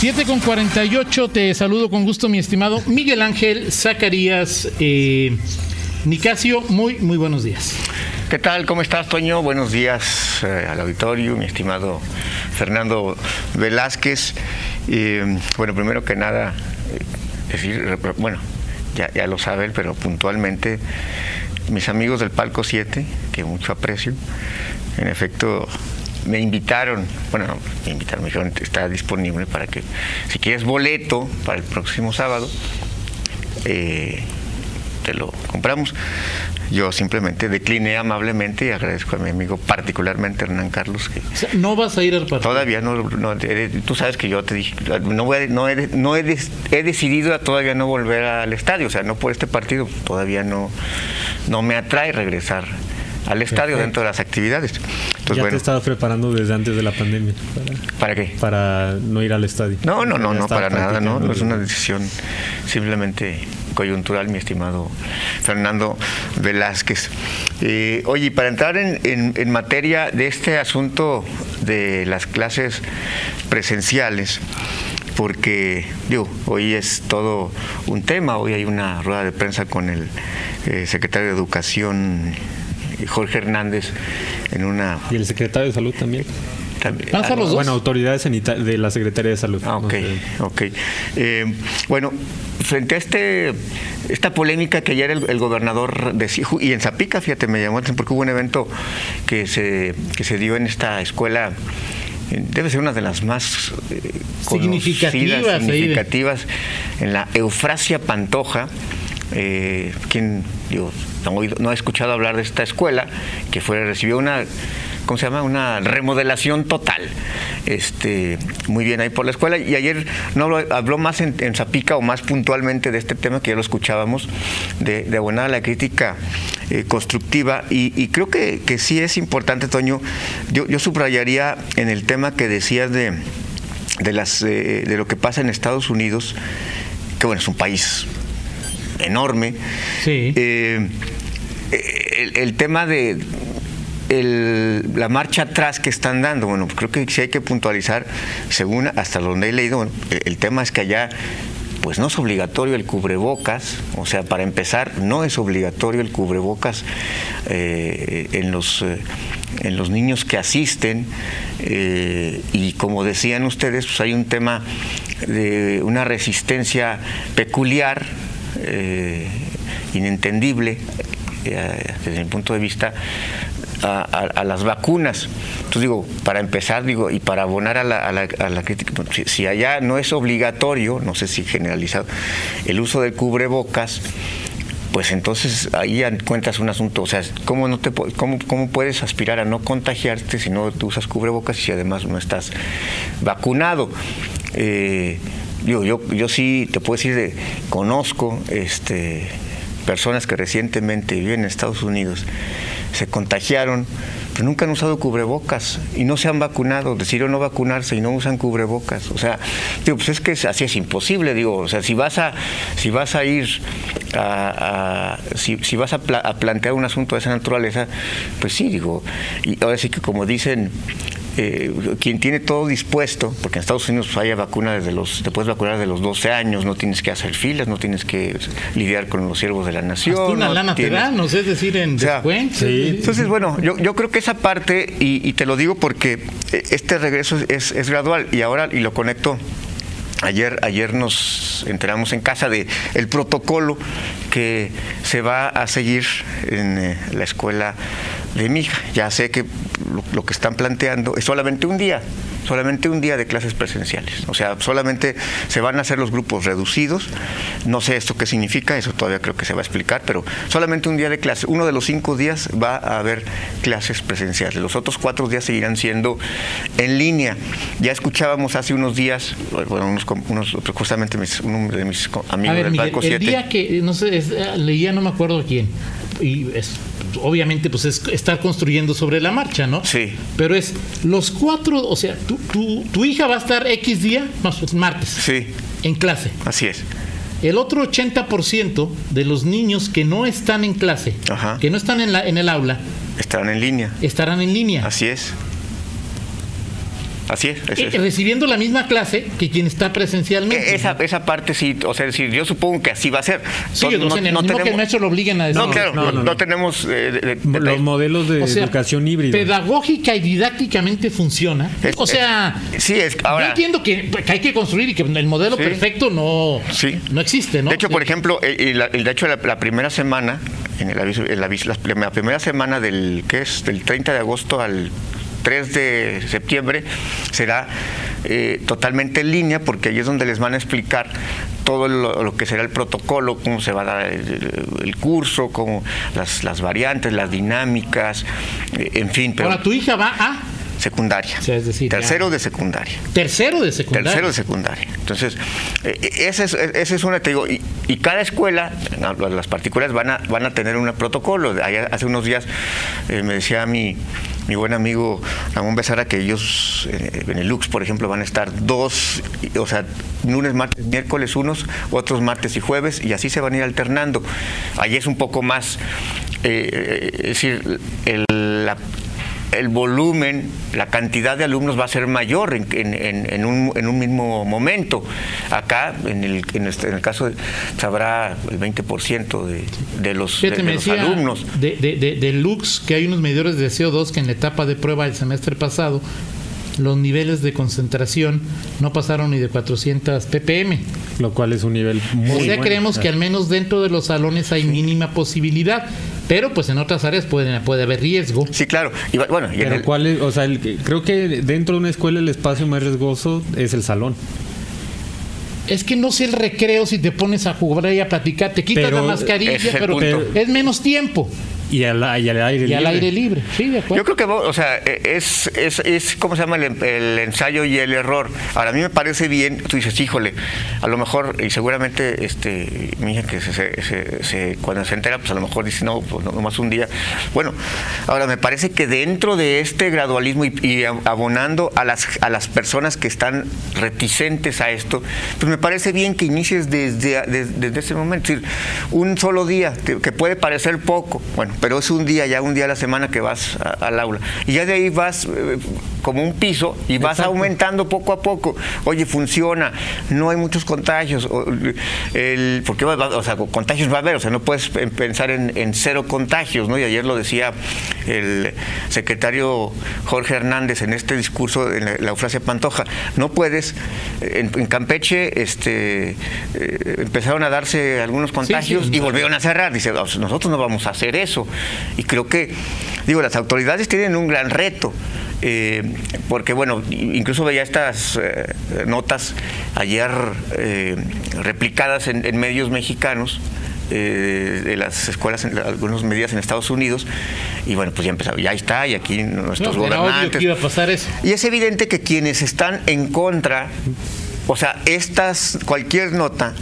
7 con 48, te saludo con gusto, mi estimado Miguel Ángel Zacarías eh, Nicasio. Muy, muy buenos días. ¿Qué tal? ¿Cómo estás, Toño? Buenos días eh, al auditorio, mi estimado Fernando Velázquez. Bueno, primero que nada, eh, decir, bueno, ya, ya lo saben, pero puntualmente, mis amigos del Palco 7, que mucho aprecio, en efecto, me invitaron, bueno, no, me invitaron, me dijeron, está disponible para que, si quieres boleto para el próximo sábado, eh, te lo compramos. Yo simplemente decliné amablemente y agradezco a mi amigo, particularmente Hernán Carlos, que O sea, no vas a ir al partido. todavía no, tú sabes que yo te dije, no, voy a- no, he, no he, he decidido a todavía no volver al estadio, o sea, no por este partido, todavía no, no me atrae regresar al estadio dentro de las actividades. Entonces, ya bueno, te estabas preparando desde antes de la pandemia para, ¿para qué? para no ir al estadio. No, no, no, no, para nada, no, no es una decisión simplemente coyuntural, mi estimado Fernando Velázquez. Eh, oye, para entrar en, en- en materia de este asunto de las clases presenciales, porque digo, hoy es todo un tema, hoy hay una rueda de prensa con el eh, secretario de Educación, Jorge Hernández, en una... Y el secretario de salud también. también- ¿Van a estar los dos? Bueno, autoridades de la Secretaría de Salud. Ah, no ok, sé. ok. Eh, bueno, frente a este esta polémica que ayer el, el gobernador decía, y en Zapica, fíjate, me llamó porque hubo un evento que se, que se dio en esta escuela, eh, debe ser una de las más eh, Significativas conocidas, significativas, en la Eufrasia Pantoja. Eh, quien digo, no, oído- no ha escuchado hablar de esta escuela, que fue, recibió una, ¿cómo se llama? Una remodelación total. Este, muy bien ahí por la escuela. Y ayer no habló, más en, Zapica o más puntualmente de este tema que ya lo escuchábamos, de, de abonar a la crítica eh, constructiva. Y, creo que, sí es importante, Toño. Yo, subrayaría en el tema que decías de, eh, de lo que pasa en Estados Unidos, que bueno, es un país enorme. Sí. Eh, el, el tema de el- la marcha atrás que están dando, bueno, creo que sí hay que puntualizar, según hasta donde he leído, bueno, el, el tema es que allá pues no es obligatorio el cubrebocas, o sea, para empezar, no es obligatorio el cubrebocas eh, en, los, eh, en los niños que asisten, eh, y como decían ustedes, pues hay un tema de una resistencia peculiar, eh, inentendible, eh, desde mi punto de vista, a, las vacunas. Entonces digo, para empezar, digo, y para abonar a la, a la- la crítica, si, allá no es obligatorio, no sé si generalizado, el uso del cubrebocas, pues entonces ahí encuentras un asunto, o sea, ¿cómo, no te, cómo, cómo puedes aspirar a no contagiarte si no tú usas cubrebocas y si además no estás vacunado? Eh, digo, yo, yo sí te puedo decir, de, conozco este, personas que recientemente viven en Estados Unidos, se contagiaron, pero nunca han usado cubrebocas y no se han vacunado, decidieron no vacunarse y no usan cubrebocas. O sea, digo, pues es que así es imposible, digo, o sea, si vas a, si vas a ir a, si, si vas a, a plantear un asunto de esa naturaleza, pues sí, digo, y ahora sí que como dicen, eh, quien tiene todo dispuesto, porque en Estados Unidos hay vacuna desde los, te puedes vacunar desde los 12 años, no tienes que hacer filas, no tienes que lidiar con los siervos de la nación. Hasta una no lana te tienes- dan, no sé, es decir, en O sea, descuentos. sí. entonces, bueno, yo, yo creo que esa parte, y, y te lo digo porque este regreso es, es gradual, y ahora, y lo conecto, ayer, ayer nos enteramos en casa de el protocolo que se va a seguir en eh, la escuela de mi hija. Ya sé que lo, lo que están planteando es solamente un día, solamente un día de clases presenciales. O sea, solamente se van a hacer los grupos reducidos. No sé esto qué significa, eso todavía creo que se va a explicar, pero solamente un día de clase. Uno de los cinco días va a haber clases presenciales. Los otros cuatro días seguirán siendo en línea. Ya escuchábamos hace unos días, bueno, unos, unos- justamente mis- uno de mis A amigos ver, del Miguel, Banco el 7. día que, no sé, es- leía, no me acuerdo quién, y es, obviamente, pues es estar construyendo sobre la marcha, ¿no? Sí. Pero es los cuatro, o sea, tu, tu, tu hija va a estar X día, pues, martes, Sí, en clase. así es. El otro 80% de los niños que no están en clase, Ajá. que no están en, la, en el aula, Estarán en línea. estarán en línea. Así es. Así es. es eh, eso. recibiendo la misma clase que quien está presencialmente. E- Esa, esa parte sí, o sea, decir, yo supongo que así va a ser. Sí, Entonces, o sea, en el que maestro lo obliguen a decir. No, claro, no, no, no, no no. tenemos... eh, de- de- Los modelos de O sea, educación híbrida. Pedagógica y didácticamente funciona. Es- o sea, es- sí, es- ahora- yo entiendo que, que hay que construir y que el modelo Sí. perfecto no, Sí. no existe, ¿no? De hecho, Sí. por ejemplo, el, el- el- de hecho, la, la primera semana, en el aviso, en la, aviso- la prim- la primera semana del, ¿qué es? Del 30 de agosto al 3 de septiembre, será eh, totalmente en línea, porque ahí es donde les van a explicar todo lo, lo que será el protocolo, cómo se va a dar el, el curso, cómo las, las variantes, las dinámicas, eh, en fin, pero Ahora, tu hija va a secundaria. O sea, es decir, ya- tercero de secundaria. tercero de secundaria. Tercero de secundaria. Entonces, eh, esa es, esa es una, te digo, y, y cada escuela, las particulares van a, van a tener un protocolo. Ayer- hace unos días eh, me decía mi, mi buen amigo Ramón Besara que ellos, eh, en el Lux, por ejemplo, van a estar dos, o sea, lunes, martes, miércoles unos, otros martes y jueves, y así se van a ir alternando. Ahí es un poco más, eh, es decir, el, la el volumen, la cantidad de alumnos va a ser mayor en, en- en- un, en un mismo momento. Acá, en el, en este- en el caso, de, sabrá el 20% de, de los, de- de los alumnos. de, de, de- de Lux que hay unos medidores de CO2 que en la etapa de prueba del semestre pasado los niveles de concentración no pasaron ni de 400 ppm. Lo cual es un nivel muy o sea, bueno. creemos que al menos dentro de los salones hay mínima posibilidad, pero pues en otras áreas puede, puede haber riesgo. Sí, claro. Y bueno, y Pero el- cuál es, o sea, el- creo que dentro de una escuela el espacio más riesgoso es el salón. Es que no sé el recreo si te pones a jugar y a platicar, te quitas Pero, la mascarilla, el pero, punto. es menos tiempo Y al, y al aire y libre. al aire libre. Sí, de acuerdo. Yo creo que, o sea, e- es, es, es ¿cómo se llama? El, el ensayo y el error. Ahora, a mí me parece bien, tú dices, híjole, a lo mejor, y seguramente este, mi hija que se, se- se- se- cuando se entera, pues a lo mejor dice, no, pues no, nomás un día. Bueno, ahora me parece que dentro de este gradualismo y, y ab- abonando a las, a las personas que están reticentes a esto, pues me parece bien que inicies desde, desde, desde ese momento. Es decir, un solo día, que puede parecer poco, bueno, pero es un día, ya un día a la semana que vas a- al aula. Y ya de ahí vas eh, como un piso y vas Exacto. aumentando poco a poco. Oye, funciona, no hay muchos contagios. el, porque va- o sea, contagios va a haber, o sea, no puedes pe- pensar en, en cero contagios, ¿no? Y ayer lo decía el secretario Jorge Hernández en este discurso en la, la Eufrasia Pantoja. No puedes, en, en Campeche este, eh, empezaron a darse algunos contagios sí. y volvieron a cerrar. Dice, "Nos- nosotros no vamos a hacer eso. Y creo que, digo, las autoridades tienen un gran reto. eh, porque bueno, incluso veía estas eh, notas ayer eh, replicadas en, en medios mexicanos de las escuelas, en algunas medidas en Estados Unidos, y bueno, pues ya empezaba, ya está, y aquí nuestros No, gobernantes. iba a pasar eso. Y es evidente que quienes están en contra, o sea, estas, cualquier nota,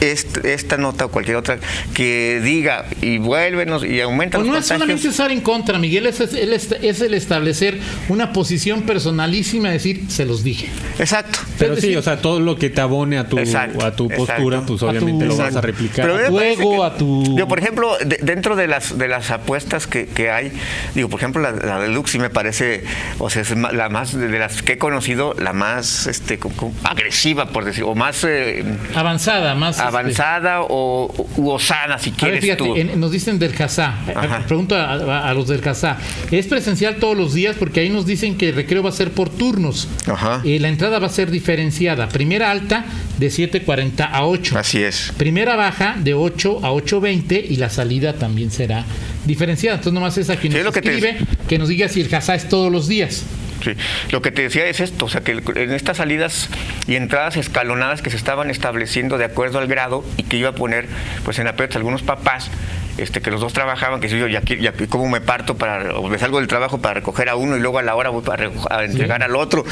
esta nota o cualquier otra, que diga y vuélvenos y aumenta O los no es solamente estar en contra, Miguel, es, es- es el establecer una posición personalísima, decir, se los dije. Exacto. Pero sí, o sea, todo lo que te abone a tu, Exacto, a tu postura, exacto. pues obviamente tu- lo vas a replicar. Pero a tu parece ego, que- a tu- Digo, por ejemplo, de- dentro de las de las apuestas que, que hay, digo, por ejemplo, la, la de Lux sí me parece, o sea, es la más de de las que he conocido, la más este como- como agresiva, por decir, o más eh, Avanzada, más. Este, avanzada o u osada, si A ver, quieres fíjate, tú. en- nos dicen del CASA. Ajá. Pregunto a, a- a los del CASA. ¿Es presencial todos los días? Porque ahí nos dicen que el recreo va a ser por turnos. Ajá. Eh, la entrada va a ser diferenciada. Primera alta de 7.40 a 8. Así es. Primera baja de 8 a 8.20 y la salida también será diferenciada. Entonces nomás es a quien Sí, nos es lo que te- escribe que nos diga si el CASA es todos los días. Sí. Lo que te decía es esto, o sea, que en estas salidas y entradas escalonadas que se estaban estableciendo de acuerdo al grado y que iba a poner, pues en aprietos algunos papás, este, que los dos trabajaban, que si yo, ya, aquí- aquí, cómo me parto para, o me salgo del trabajo para recoger a uno y luego a la hora voy para a entregar al otro.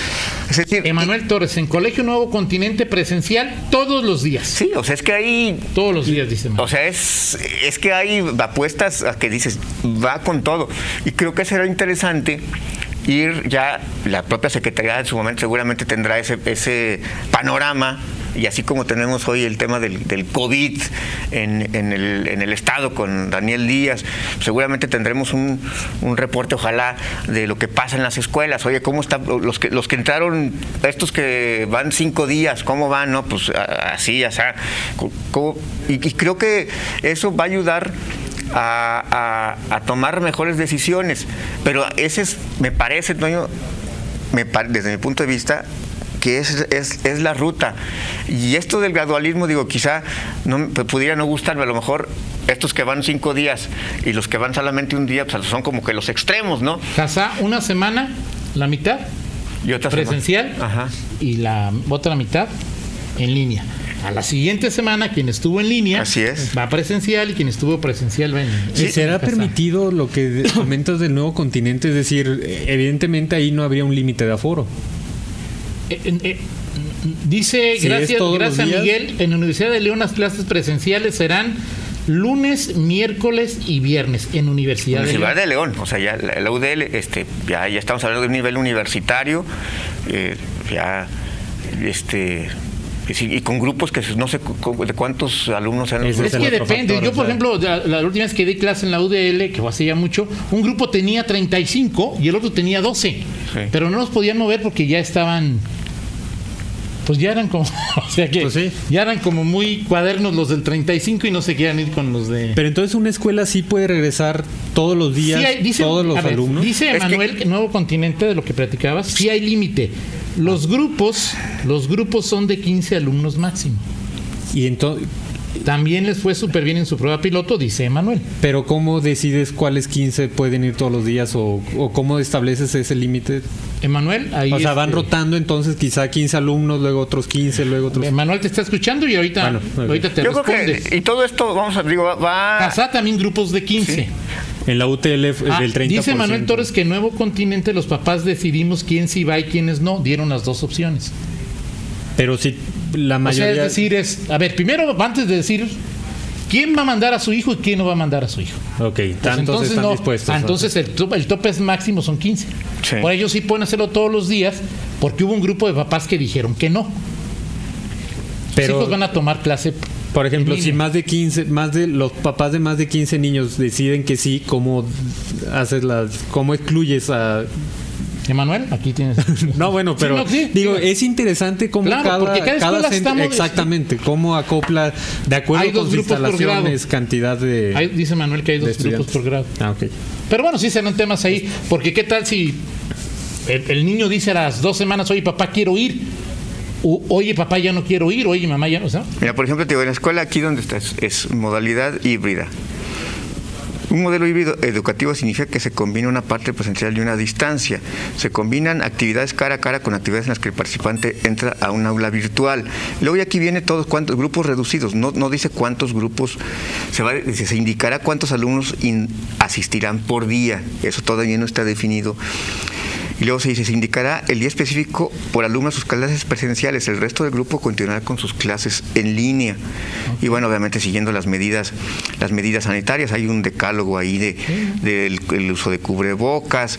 Es decir, Emanuel Torres, en Colegio Nuevo Continente presencial todos los días. sí, o sea, es que ahí Todos los días, dice Emanuel. O sea, es, es que hay apuestas a que dices, va con todo. Y creo que será interesante ir ya, la propia Secretaría en su momento seguramente tendrá ese, ese panorama y así como tenemos hoy el tema del, del COVID en, en, el, en, el, Estado con Daniel Díaz, seguramente tendremos un, un, reporte, ojalá, de lo que pasa en las escuelas. Oye, ¿cómo están los que, los que entraron, estos que van cinco días, cómo van? No, pues así, o sea, y, y creo que eso va a ayudar a, a, a, tomar mejores decisiones. Pero ese es, me parece, Toño, me, desde mi punto de vista, que es, es, es, la ruta. Y esto del gradualismo, digo, quizá no, pudiera no gustarme, a lo mejor estos que van cinco días y los que van solamente un día, pues son como que los extremos, ¿no? Casa, una semana, la mitad, y otra presencial, Ajá. y la otra mitad en línea. A la siguiente semana, quien estuvo en línea Así es. va presencial y quien estuvo presencial va en ¿Y será permitido lo que comentas del nuevo continente? Es decir, evidentemente ahí no habría un límite de aforo. Eh, eh, dice, Si gracias, gracias. Miguel, en la Universidad de León las clases presenciales serán lunes, miércoles y viernes en Universidad, Universidad de León. de León, o sea, ya la, la UDL, este, ya, ya estamos hablando de un nivel universitario, eh, ya, este, y con grupos que no sé cu- de cuántos alumnos eran. los Ese Es es que depende. factor, Yo, por ejemplo, la, la última vez que di clase en la UDL, que fue hace ya mucho, un grupo tenía 35 y el otro tenía 12. Pero no los podían mover porque ya estaban. Pues ya eran como. O sea que. Pues sí. Ya eran como muy cuadernos los del 35 y no se querían ir con los de. Pero entonces una escuela sí puede regresar todos los días, Sí hay- dice- todos los a ver, alumnos. Dice Manuel, que... Nuevo Continente, de lo que platicabas, sí hay límite. Los grupos, los grupos son de 15 alumnos máximo. Y entonces, También les fue súper bien en su prueba piloto, dice Manuel. pero ¿cómo decides cuáles 15 pueden ir todos los días o, o cómo estableces ese límite? Emanuel, ahí. O sea, van este, rotando entonces quizá 15 alumnos, luego otros 15, luego otros... Manuel te está escuchando y ahorita, Bueno, ahorita te Yo creo responde. que, y todo esto, vamos a, digo, va-. Casá también grupos de 15. En la UTL es Ah, del 30%. dice Manuel Torres que en Nuevo Continente los papás decidimos quién sí va y quiénes no. Dieron las dos opciones. Pero si la O sea, mayoría... es decir, es. A ver, primero, antes de decir quién va a mandar a su hijo y quién no va a mandar a su hijo. ok, Pues tantos están no. dispuestos. Ah, entonces el, top- el tope es máximo son 15. Sí. Por ello sí pueden hacerlo todos los días porque hubo un grupo de papás que dijeron que no. Pero- Los hijos van a tomar clase. Por ejemplo, si más de 15, más de los papás de más de 15 niños deciden que sí, ¿cómo haces las cómo excluyes a Emanuel, aquí tienes. No, bueno, pero Sí, no, sí. digo, es interesante cómo Claro, cada, porque cada centro- estamos- exactamente, cómo acopla de acuerdo Hay dos con sus instalaciones, cantidad de, Ahí dice Manuel que hay dos grupos por grado. Ah, ok. Pero bueno, sí serán temas ahí, porque qué tal si el, el niño dice a las dos semanas, oye papá quiero ir, oye papá ya no quiero ir, oye mamá ya no, sea, Mira, por ejemplo, te digo, en la escuela aquí donde estás es modalidad híbrida. Un modelo híbrido educativo significa que se combina una parte presencial y una distancia. Se combinan actividades cara a cara con actividades en las que el participante entra a un aula virtual. Luego y aquí viene todos cuántos grupos reducidos. No, no dice cuántos grupos, se, va, se indicará cuántos alumnos asistirán por día. Eso todavía no está definido. Y luego se dice, se indicará el día específico por alumno a sus clases presenciales. El resto del grupo continuará con sus clases en línea. Y bueno, obviamente siguiendo las medidas, las medidas sanitarias. Hay un decálogo ahí de, del el uso de cubrebocas,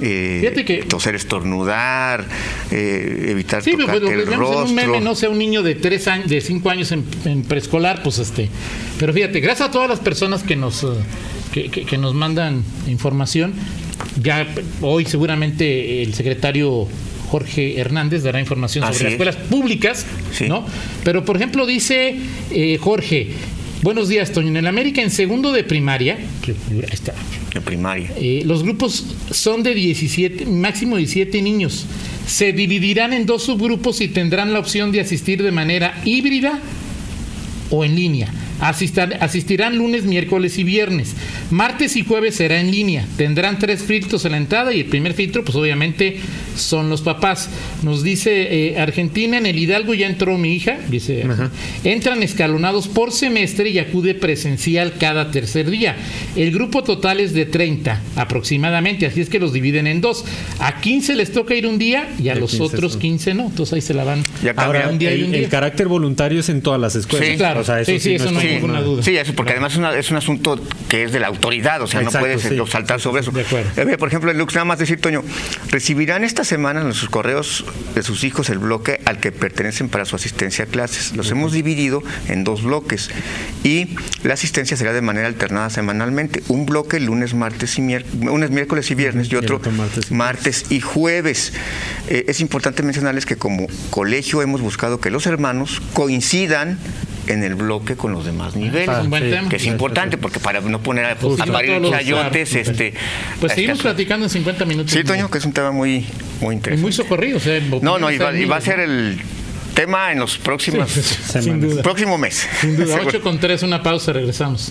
eh, que- toser, estornudar, eh, evitar sí, pues, tocarte el vemos en un rostro. meme, no sea un niño de tres años, de cinco años en, en preescolar, pues este, pero fíjate, gracias a todas las personas que nos, eh, que, que- que nos mandan información, ya hoy seguramente el secretario Jorge Hernández dará información Así sobre las es. escuelas públicas, Sí. ¿no? Pero por ejemplo dice eh, Jorge, buenos días, Toño, en el América en segundo de primaria, está, De primaria. eh, los grupos son de 17, máximo 17 niños. Se dividirán en dos subgrupos y tendrán la opción de asistir de manera híbrida o en línea. Asistan- asistirán lunes, miércoles y viernes. Martes y jueves será en línea. Tendrán tres filtros en la entrada y el primer filtro, pues obviamente, son los papás. Nos dice eh, Argentina, en el Hidalgo ya entró mi hija, dice. Entran escalonados por semestre y acude presencial cada tercer día. El grupo total es de 30 aproximadamente, así es que los dividen en dos. A 15 les toca ir un día y a Y los 15 otro son. 15 no. Entonces ahí se la van. Ya Ahora, un día y el, un el día. carácter voluntario es en todas las escuelas. Sí, claro. O sea, eso Sí, sí, sí, eso no no es hay como ninguna una- duda. Sí, eso porque además es, una- es un asunto que es de la autoridad, o sea, Exacto, no puedes sí. saltar sobre eso. de acuerdo. Ver, por ejemplo, en Lux, nada más decir, Toño, recibirán esta semana en sus correos de sus hijos el bloque al que pertenecen para su asistencia a clases. Los hemos dividido en dos bloques y la asistencia será de manera alternada semanalmente. Un bloque lunes, martes y miércoles, lunes, miércoles y viernes y Y el otro otro martes y martes y jueves. Eh, es importante mencionarles que como colegio hemos buscado que los hermanos coincidan en el bloque con los demás niveles. Es un buen sí. tema. Que es importante porque para no poner a, Justo. a parir chayotes, este. Pues seguimos este- platicando en 50 minutos. Sí, Toño, que es un tema muy, muy Y interesante. muy socorrido. O sea, No, no, y va, y va a ser el tema en los próximos Sí, sin duda. próximo mes. Sin duda. Seguro. 8 con 3, una pausa, regresamos.